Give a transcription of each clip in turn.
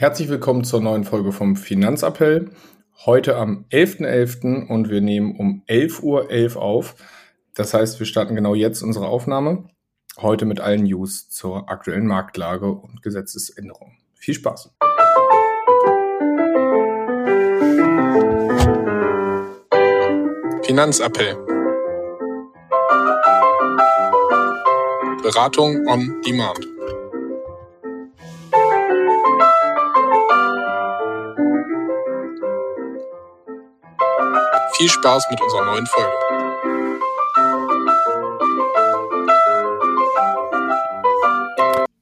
Herzlich willkommen zur neuen Folge vom Finanzappell. Heute am 11.11. .11. und wir nehmen um 11.11 Uhr auf. Das heißt, wir starten genau jetzt unsere Aufnahme. Heute mit allen News zur aktuellen Marktlage und Gesetzesänderungen. Viel Spaß! Finanzappell. Beratung on Demand. Viel Spaß mit unserer neuen Folge.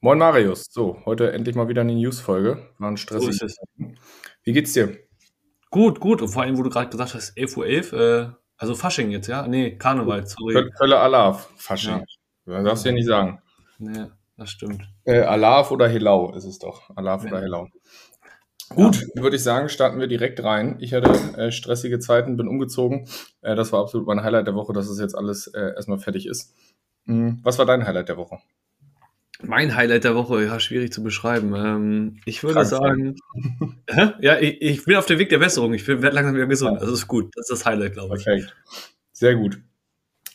Moin Marius, so, heute endlich mal wieder eine News-Folge. War ein stressiges. So Wie geht's dir? Gut, gut. Und vor allem, wo du gerade gesagt hast, 11.11 Uhr, äh, also Fasching jetzt, ja? Nee, Karneval, sorry. Kölle Alaf, Fasching. Ja. Das darfst du ja nicht sagen. Nee, das stimmt. Äh, Alaf oder Helau ist es doch. Alaf ja. oder Helau. Gut, ja. würde ich sagen, starten wir direkt rein. Ich hatte äh, stressige Zeiten, bin umgezogen. Äh, das war absolut mein Highlight der Woche, dass es jetzt alles äh, erstmal fertig ist. Mhm. Was war dein Highlight der Woche? Mein Highlight der Woche, ja, schwierig zu beschreiben. Ähm, ich würde Krank sagen, ja, ich, ich, bin auf dem Weg der Besserung. Ich werde langsam wieder gesund. Ja. Das ist gut. Das ist das Highlight, glaube ich. Perfekt. Sehr gut.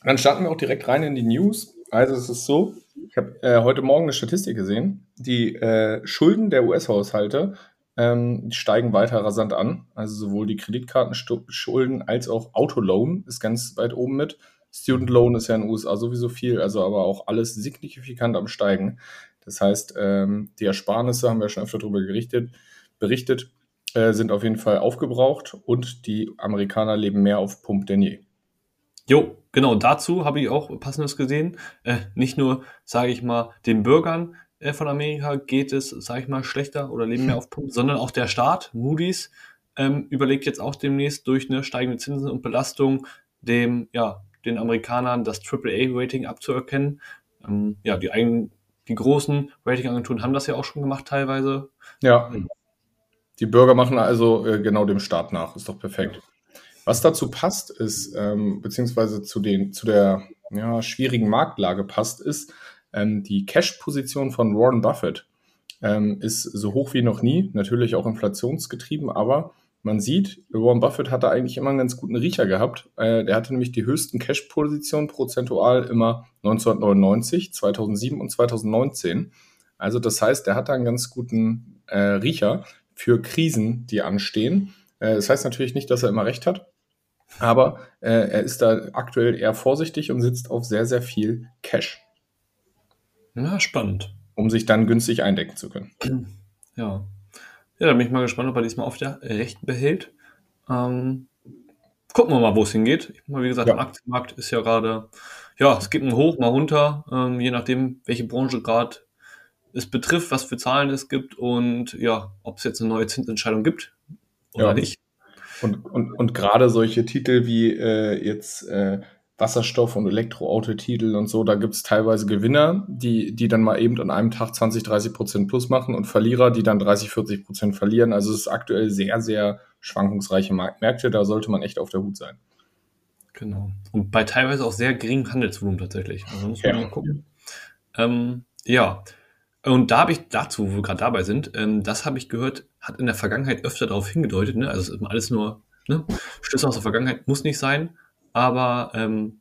Dann starten wir auch direkt rein in die News. Also es ist so, ich habe äh, heute Morgen eine Statistik gesehen. Die äh, Schulden der US-Haushalte ähm, steigen weiter rasant an. Also sowohl die Kreditkartenschulden als auch Autoloan ist ganz weit oben mit. Student Loan ist ja in den USA sowieso viel, also aber auch alles signifikant am Steigen. Das heißt, ähm, die Ersparnisse, haben wir schon öfter darüber gerichtet, berichtet, äh, sind auf jeden Fall aufgebraucht und die Amerikaner leben mehr auf Pump denn je. Jo, genau, dazu habe ich auch Passendes gesehen. Äh, nicht nur, sage ich mal, den Bürgern von Amerika geht es, sage ich mal, schlechter oder leben mehr auf Pump, sondern auch der Staat, Moody's, ähm, überlegt jetzt auch demnächst durch eine steigende Zinsen und Belastung dem, ja, den Amerikanern das AAA-Rating abzuerkennen. Ähm, ja, die, eigenen, die großen Ratingagenturen haben das ja auch schon gemacht teilweise. Ja. Die Bürger machen also äh, genau dem Staat nach. Ist doch perfekt. Was dazu passt, ist, ähm, beziehungsweise zu, den, zu der ja, schwierigen Marktlage passt, ist, ähm, die Cash-Position von Warren Buffett ähm, ist so hoch wie noch nie, natürlich auch inflationsgetrieben, aber man sieht, Warren Buffett hatte eigentlich immer einen ganz guten Riecher gehabt. Äh, der hatte nämlich die höchsten Cash-Positionen prozentual immer 1999, 2007 und 2019. Also das heißt, der hatte einen ganz guten äh, Riecher für Krisen, die anstehen. Äh, das heißt natürlich nicht, dass er immer recht hat, aber äh, er ist da aktuell eher vorsichtig und sitzt auf sehr, sehr viel Cash. Na, spannend. Um sich dann günstig eindecken zu können. Ja. Ja, da bin ich mal gespannt, ob er diesmal auf der Rechten behält. Ähm, gucken wir mal, wo es hingeht. Ich, wie gesagt, ja. der Aktienmarkt ist ja gerade, ja, es geht mal hoch, mal runter, ähm, je nachdem, welche Branche gerade es betrifft, was für Zahlen es gibt und ja, ob es jetzt eine neue Zinsentscheidung gibt oder ja. nicht. Und, und, und gerade solche Titel wie äh, jetzt äh, Wasserstoff- und Elektroautotitel und so, da gibt es teilweise Gewinner, die, die dann mal eben an einem Tag 20, 30 Prozent plus machen und Verlierer, die dann 30, 40 Prozent verlieren. Also es ist aktuell sehr, sehr schwankungsreiche Märkte, da sollte man echt auf der Hut sein. Genau. Und bei teilweise auch sehr geringem Handelsvolumen tatsächlich. Also muss man ja. mal gucken. Ähm, ja. Und da habe ich dazu, wo wir gerade dabei sind, ähm, das habe ich gehört, hat in der Vergangenheit öfter darauf hingedeutet, ne? also es ist immer alles nur ne? Schlüsse aus der Vergangenheit, muss nicht sein, aber ähm,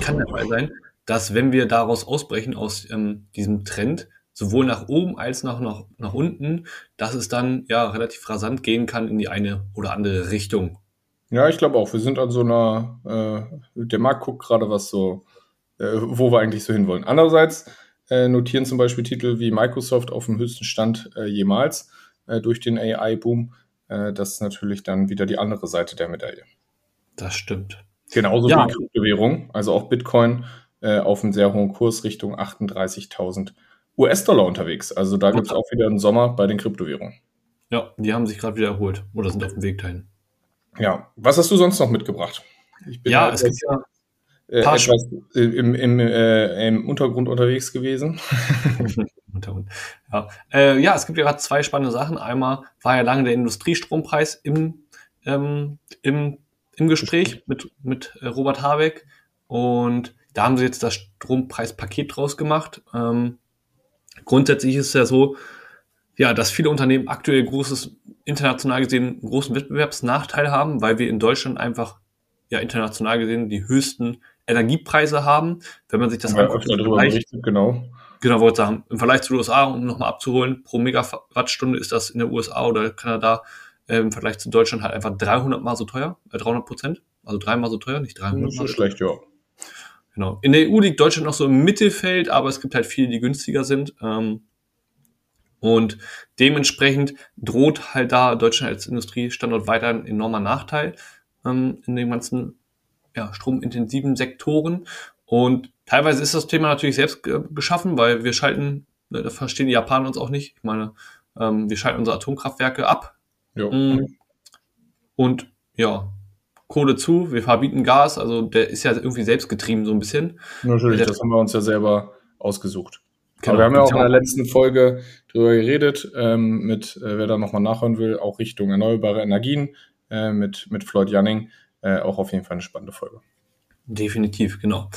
kann der Fall sein, dass wenn wir daraus ausbrechen, aus ähm, diesem Trend, sowohl nach oben als auch nach, nach unten, dass es dann ja relativ rasant gehen kann in die eine oder andere Richtung. Ja, ich glaube auch. Wir sind an so einer, äh, der Markt guckt gerade, was so, äh, wo wir eigentlich so hinwollen. Andererseits äh, notieren zum Beispiel Titel wie Microsoft auf dem höchsten Stand äh, jemals äh, durch den AI-Boom. Äh, das ist natürlich dann wieder die andere Seite der Medaille. Das stimmt. Genauso ja. wie Kryptowährung, also auch Bitcoin äh, auf einem sehr hohen Kurs Richtung 38.000 US-Dollar unterwegs. Also da gibt es auch wieder einen Sommer bei den Kryptowährungen. Ja, die haben sich gerade wieder erholt oder sind auf dem Weg dahin. Ja, was hast du sonst noch mitgebracht? ja, es gibt ja äh, etwas im, im, äh, im Untergrund unterwegs gewesen. ja. Äh, ja, es gibt ja gerade zwei spannende Sachen. Einmal war ja lange der Industriestrompreis im, ähm, im im Gespräch mit, mit äh, Robert Habeck und da haben sie jetzt das Strompreispaket draus gemacht. Ähm, grundsätzlich ist es ja so, ja, dass viele Unternehmen aktuell großes, international gesehen, großen Wettbewerbsnachteil haben, weil wir in Deutschland einfach, ja, international gesehen die höchsten Energiepreise haben. Wenn man sich das ja, anguckt, darüber berichtet, genau. Genau, wollte sagen, im Vergleich zu den USA, um nochmal abzuholen, pro Megawattstunde ist das in der USA oder Kanada äh, im Vergleich zu Deutschland halt einfach 300 mal so teuer, äh, 300 Prozent, also dreimal so teuer, nicht 300 Nicht so schlecht, ja. Genau. In der EU liegt Deutschland noch so im Mittelfeld, aber es gibt halt viele, die günstiger sind. Ähm, und dementsprechend droht halt da Deutschland als Industriestandort weiter ein enormer Nachteil ähm, in den ganzen ja, stromintensiven Sektoren. Und teilweise ist das Thema natürlich selbst geschaffen, weil wir schalten, ne, da verstehen die Japaner uns auch nicht. Ich meine, ähm, wir schalten unsere Atomkraftwerke ab. Ja. Mm. Und ja, Kohle zu, wir verbieten Gas, also der ist ja irgendwie selbst getrieben so ein bisschen. Natürlich, das haben wir uns ja selber ausgesucht. Genau. Aber wir haben ja auch in der letzten Folge drüber geredet, ähm, mit, äh, wer da nochmal nachhören will, auch Richtung erneuerbare Energien, äh, mit, mit Floyd Janning, äh, auch auf jeden Fall eine spannende Folge. Definitiv, genau.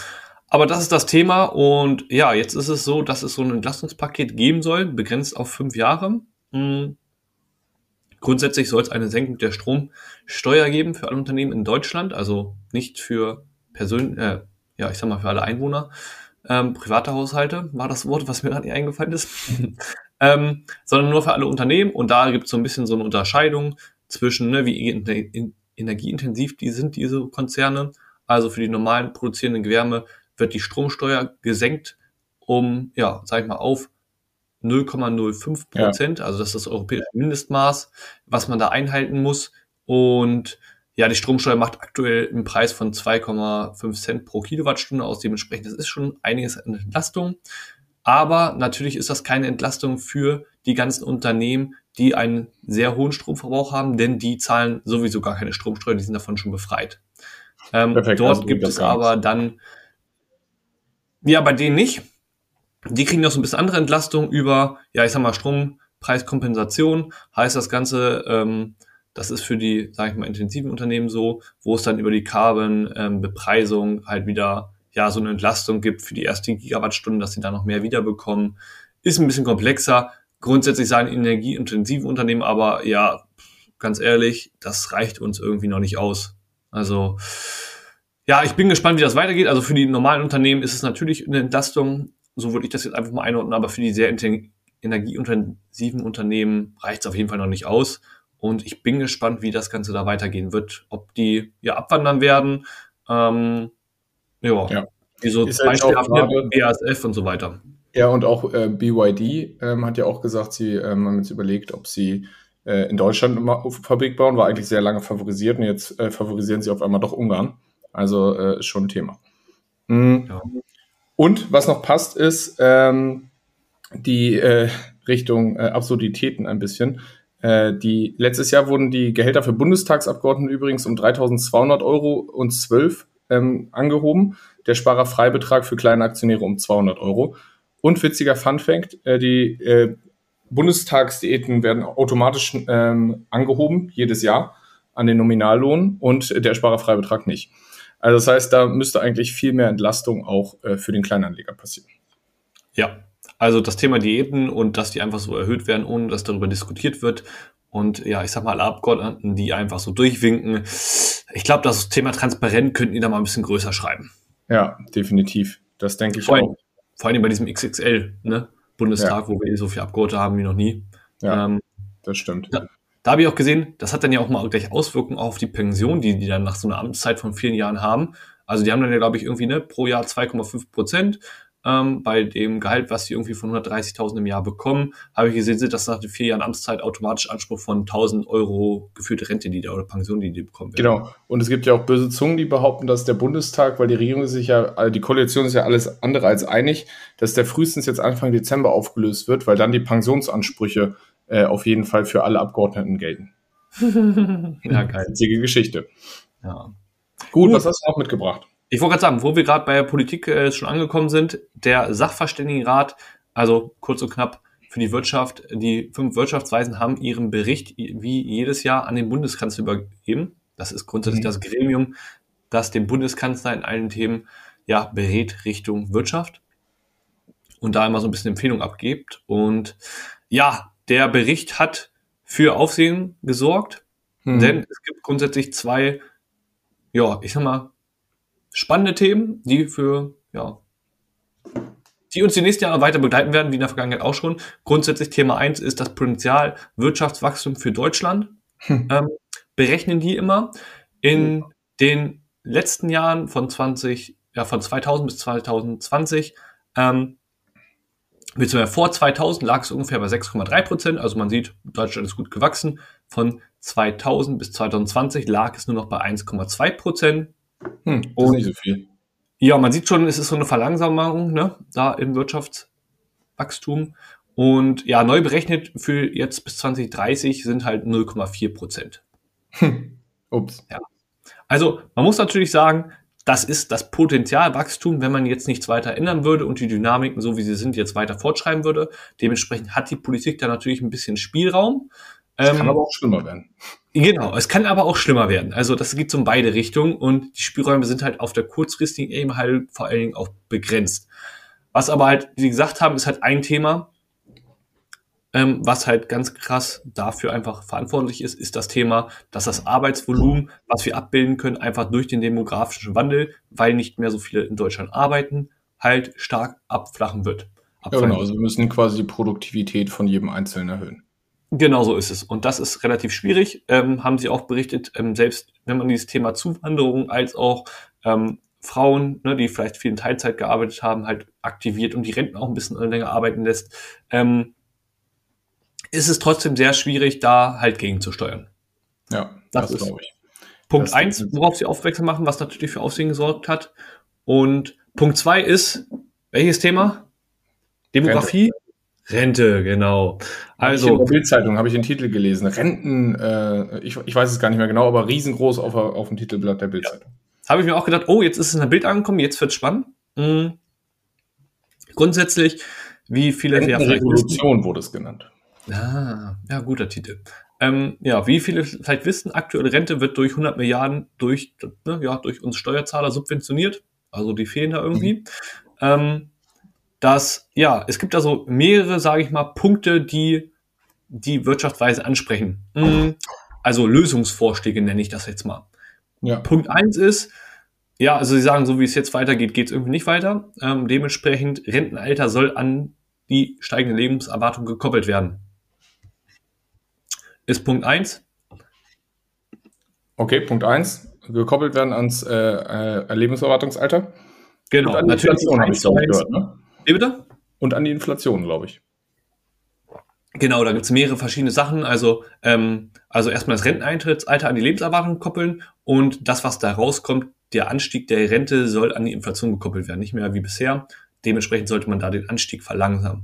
Aber das ist das Thema und ja, jetzt ist es so, dass es so ein Entlastungspaket geben soll, begrenzt auf fünf Jahre. Hm. Grundsätzlich soll es eine Senkung der Stromsteuer geben für alle Unternehmen in Deutschland, also nicht für Personen, äh, ja, ich sag mal für alle Einwohner, ähm, private Haushalte war das Wort, was mir gerade eingefallen ist, ähm, sondern nur für alle Unternehmen. Und da gibt es so ein bisschen so eine Unterscheidung zwischen, ne, wie energieintensiv die sind, diese Konzerne. Also für die normalen produzierenden Gewerbe wird die Stromsteuer gesenkt um, ja, sag ich mal, auf 0,05 Prozent. Ja. Also das ist das europäische Mindestmaß, was man da einhalten muss. Und ja, die Stromsteuer macht aktuell einen Preis von 2,5 Cent pro Kilowattstunde aus. Dementsprechend, das ist schon einiges an Entlastung. Aber natürlich ist das keine Entlastung für die ganzen Unternehmen, die einen sehr hohen Stromverbrauch haben, denn die zahlen sowieso gar keine Stromsteuer, die sind davon schon befreit. Ähm, Perfekt, dort also gibt es aber dann, ja, bei denen nicht. Die kriegen noch so ein bisschen andere Entlastung über, ja, ich sag mal, Strompreiskompensation. Heißt das Ganze, ähm, das ist für die, sage ich mal, intensiven Unternehmen so, wo es dann über die Carbon-Bepreisung ähm, halt wieder ja so eine Entlastung gibt für die erste Gigawattstunden, dass sie da noch mehr wiederbekommen. Ist ein bisschen komplexer. Grundsätzlich sagen energieintensive Unternehmen aber, ja, ganz ehrlich, das reicht uns irgendwie noch nicht aus. Also, ja, ich bin gespannt, wie das weitergeht. Also für die normalen Unternehmen ist es natürlich eine Entlastung. So würde ich das jetzt einfach mal einordnen, aber für die sehr energieintensiven Unternehmen reicht es auf jeden Fall noch nicht aus. Und ich bin gespannt, wie das Ganze da weitergehen wird. Ob die ja abwandern werden. Ähm, ja, ja. wie so Beispiel BASF und so weiter. Ja, und auch äh, BYD ähm, hat ja auch gesagt, sie ähm, haben jetzt überlegt, ob sie äh, in Deutschland immer Fabrik bauen, war eigentlich sehr lange favorisiert und jetzt äh, favorisieren sie auf einmal doch Ungarn. Also äh, ist schon ein Thema. Mhm. Ja. Und was noch passt, ist ähm, die äh, Richtung äh, Absurditäten ein bisschen. Äh, die, letztes Jahr wurden die Gehälter für Bundestagsabgeordnete übrigens um 3.200 Euro und 12 ähm, angehoben. Der Sparerfreibetrag für kleine Aktionäre um 200 Euro. Und witziger Funfact, äh, die äh, Bundestagsdiäten werden automatisch ähm, angehoben, jedes Jahr, an den Nominallohn und der Sparerfreibetrag nicht. Also das heißt, da müsste eigentlich viel mehr Entlastung auch äh, für den Kleinanleger passieren. Ja, also das Thema Diäten und dass die einfach so erhöht werden, ohne dass darüber diskutiert wird. Und ja, ich sag mal, alle Abgeordneten, die einfach so durchwinken. Ich glaube, das Thema transparent könnten die da mal ein bisschen größer schreiben. Ja, definitiv. Das denke ich vor auch. vor allem bei diesem XXL, ne? Bundestag, ja. wo wir eh so viele Abgeordnete haben wie noch nie. Ja, ähm, das stimmt. Da, da habe ich auch gesehen, das hat dann ja auch mal gleich Auswirkungen auf die Pension, die die dann nach so einer Amtszeit von vielen Jahren haben. Also die haben dann ja, glaube ich, irgendwie ne, pro Jahr 2,5 Prozent ähm, bei dem Gehalt, was sie irgendwie von 130.000 im Jahr bekommen, habe ich gesehen, sind das nach den vier Jahren Amtszeit automatisch Anspruch von 1.000 Euro geführte Rente, die da oder Pension, die die bekommen werden. Genau. Und es gibt ja auch böse Zungen, die behaupten, dass der Bundestag, weil die Regierung sich ja, die Koalition ist ja alles andere als einig, dass der frühestens jetzt Anfang Dezember aufgelöst wird, weil dann die Pensionsansprüche äh, auf jeden Fall für alle Abgeordneten gelten. ja, geil. Witzige Geschichte. Ja. Gut, Gut, was hast du noch mitgebracht? Ich wollte gerade sagen, wo wir gerade bei der Politik äh, schon angekommen sind, der Sachverständigenrat, also kurz und knapp für die Wirtschaft, die fünf Wirtschaftsweisen haben ihren Bericht wie jedes Jahr an den Bundeskanzler übergeben. Das ist grundsätzlich mhm. das Gremium, das den Bundeskanzler in allen Themen ja berät Richtung Wirtschaft und da immer so ein bisschen Empfehlung abgibt. Und ja, der Bericht hat für Aufsehen gesorgt, mhm. denn es gibt grundsätzlich zwei, ja, ich sag mal, spannende Themen, die für, ja, die uns die nächsten Jahre weiter begleiten werden, wie in der Vergangenheit auch schon. Grundsätzlich Thema eins ist das Potenzial Wirtschaftswachstum für Deutschland. Hm. Ähm, berechnen die immer. In den letzten Jahren von 20, ja, von 2000 bis 2020, ähm, beziehungsweise vor 2000 lag es ungefähr bei 6,3 Prozent. Also man sieht, Deutschland ist gut gewachsen. Von 2000 bis 2020 lag es nur noch bei 1,2 Prozent. Hm, das ist nicht so viel. Ja, man sieht schon, es ist so eine Verlangsamung ne, da im Wirtschaftswachstum. Und ja, neu berechnet für jetzt bis 2030 sind halt 0,4 Prozent. Hm. Ups. Ja. Also man muss natürlich sagen, das ist das Potenzialwachstum, wenn man jetzt nichts weiter ändern würde und die Dynamiken, so wie sie sind, jetzt weiter fortschreiben würde. Dementsprechend hat die Politik da natürlich ein bisschen Spielraum. Es ähm, kann aber auch schlimmer werden. Genau, es kann aber auch schlimmer werden. Also das geht so in beide Richtungen und die Spielräume sind halt auf der kurzfristigen Ebene halt vor allen Dingen auch begrenzt. Was aber halt, wie gesagt haben, ist halt ein Thema, ähm, was halt ganz krass dafür einfach verantwortlich ist, ist das Thema, dass das Arbeitsvolumen, was wir abbilden können, einfach durch den demografischen Wandel, weil nicht mehr so viele in Deutschland arbeiten, halt stark abflachen wird. Ja, genau, also wir müssen quasi die Produktivität von jedem Einzelnen erhöhen. Genau so ist es. Und das ist relativ schwierig, ähm, haben Sie auch berichtet, ähm, selbst wenn man dieses Thema Zuwanderung als auch ähm, Frauen, ne, die vielleicht viel in Teilzeit gearbeitet haben, halt aktiviert und die Renten auch ein bisschen länger arbeiten lässt, ähm, ist es trotzdem sehr schwierig, da halt gegenzusteuern. Ja, das, das ist ich. Punkt das eins, worauf Sie aufmerksam machen, was natürlich für Aufsehen gesorgt hat. Und Punkt zwei ist, welches Thema? Demografie? Rente. Rente, genau. Also in der Bildzeitung habe ich den Titel gelesen. Renten, äh, ich, ich weiß es gar nicht mehr genau, aber riesengroß auf, auf dem Titelblatt der Bildzeitung. Ja. Habe ich mir auch gedacht, oh, jetzt ist es in der Bild angekommen, jetzt wird spannend. Mhm. Grundsätzlich, wie viele ja Revolution wurde es genannt. Ah, ja, guter Titel. Ähm, ja, wie viele vielleicht wissen, aktuelle Rente wird durch 100 Milliarden durch, ne, ja, durch uns Steuerzahler subventioniert. Also die fehlen da irgendwie. Mhm. Ähm, dass, ja, es gibt also mehrere, sage ich mal, Punkte, die die Wirtschaftsweise ansprechen. Mhm. Also Lösungsvorschläge nenne ich das jetzt mal. Ja. Punkt eins ist, ja, also sie sagen, so wie es jetzt weitergeht, geht es irgendwie nicht weiter. Ähm, dementsprechend, Rentenalter soll an die steigende Lebenserwartung gekoppelt werden. Ist Punkt eins. Okay, Punkt eins Gekoppelt werden ans äh, äh, Lebenserwartungsalter. Genau, natürlich. Habe ich gehört, ne? Wie bitte? Und an die Inflation, glaube ich. Genau, da gibt es mehrere verschiedene Sachen. Also, ähm, also erstmal das Renteneintrittsalter an die Lebenserwartung koppeln und das, was da rauskommt, der Anstieg der Rente soll an die Inflation gekoppelt werden, nicht mehr wie bisher. Dementsprechend sollte man da den Anstieg verlangsamen.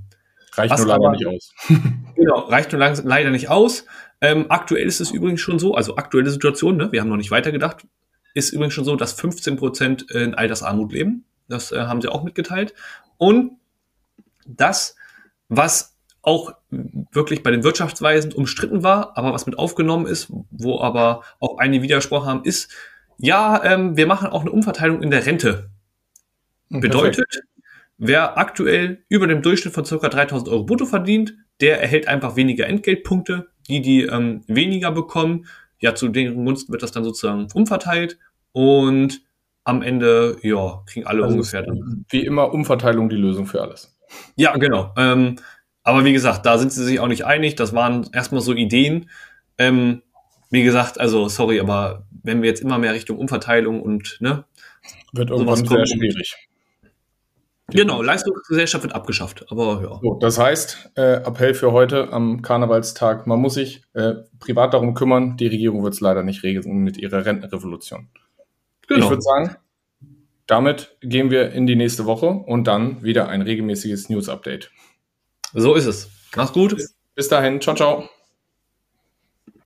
Reicht was nur leider aber, nicht aus. genau, reicht nur lang, leider nicht aus. Ähm, aktuell ist es übrigens schon so, also aktuelle Situation, ne, wir haben noch nicht weitergedacht, ist übrigens schon so, dass 15 Prozent in Altersarmut leben. Das äh, haben sie auch mitgeteilt. Und das, was auch wirklich bei den Wirtschaftsweisen umstritten war, aber was mit aufgenommen ist, wo aber auch einige Widerspruch haben, ist, ja, ähm, wir machen auch eine Umverteilung in der Rente. Hm, Bedeutet, Perfekt. Wer aktuell über dem Durchschnitt von ca. 3000 Euro brutto verdient, der erhält einfach weniger Entgeltpunkte. Die, die ähm, weniger bekommen, ja, zu den Gunsten wird das dann sozusagen umverteilt und am Ende, ja, kriegen alle also ungefähr dann. Wie immer, Umverteilung die Lösung für alles. Ja, genau. Ähm, aber wie gesagt, da sind sie sich auch nicht einig. Das waren erstmal so Ideen. Ähm, wie gesagt, also sorry, aber wenn wir jetzt immer mehr Richtung Umverteilung und ne, wird irgendwann sehr schwierig. Genau, Leistungsgesellschaft wird abgeschafft, aber ja. So, das heißt, äh, Appell für heute am Karnevalstag, man muss sich äh, privat darum kümmern, die Regierung wird es leider nicht regeln mit ihrer Rentenrevolution. Genau. Ich würde sagen, damit gehen wir in die nächste Woche und dann wieder ein regelmäßiges News-Update. So ist es. Mach's gut. Bis, bis dahin. Ciao, ciao.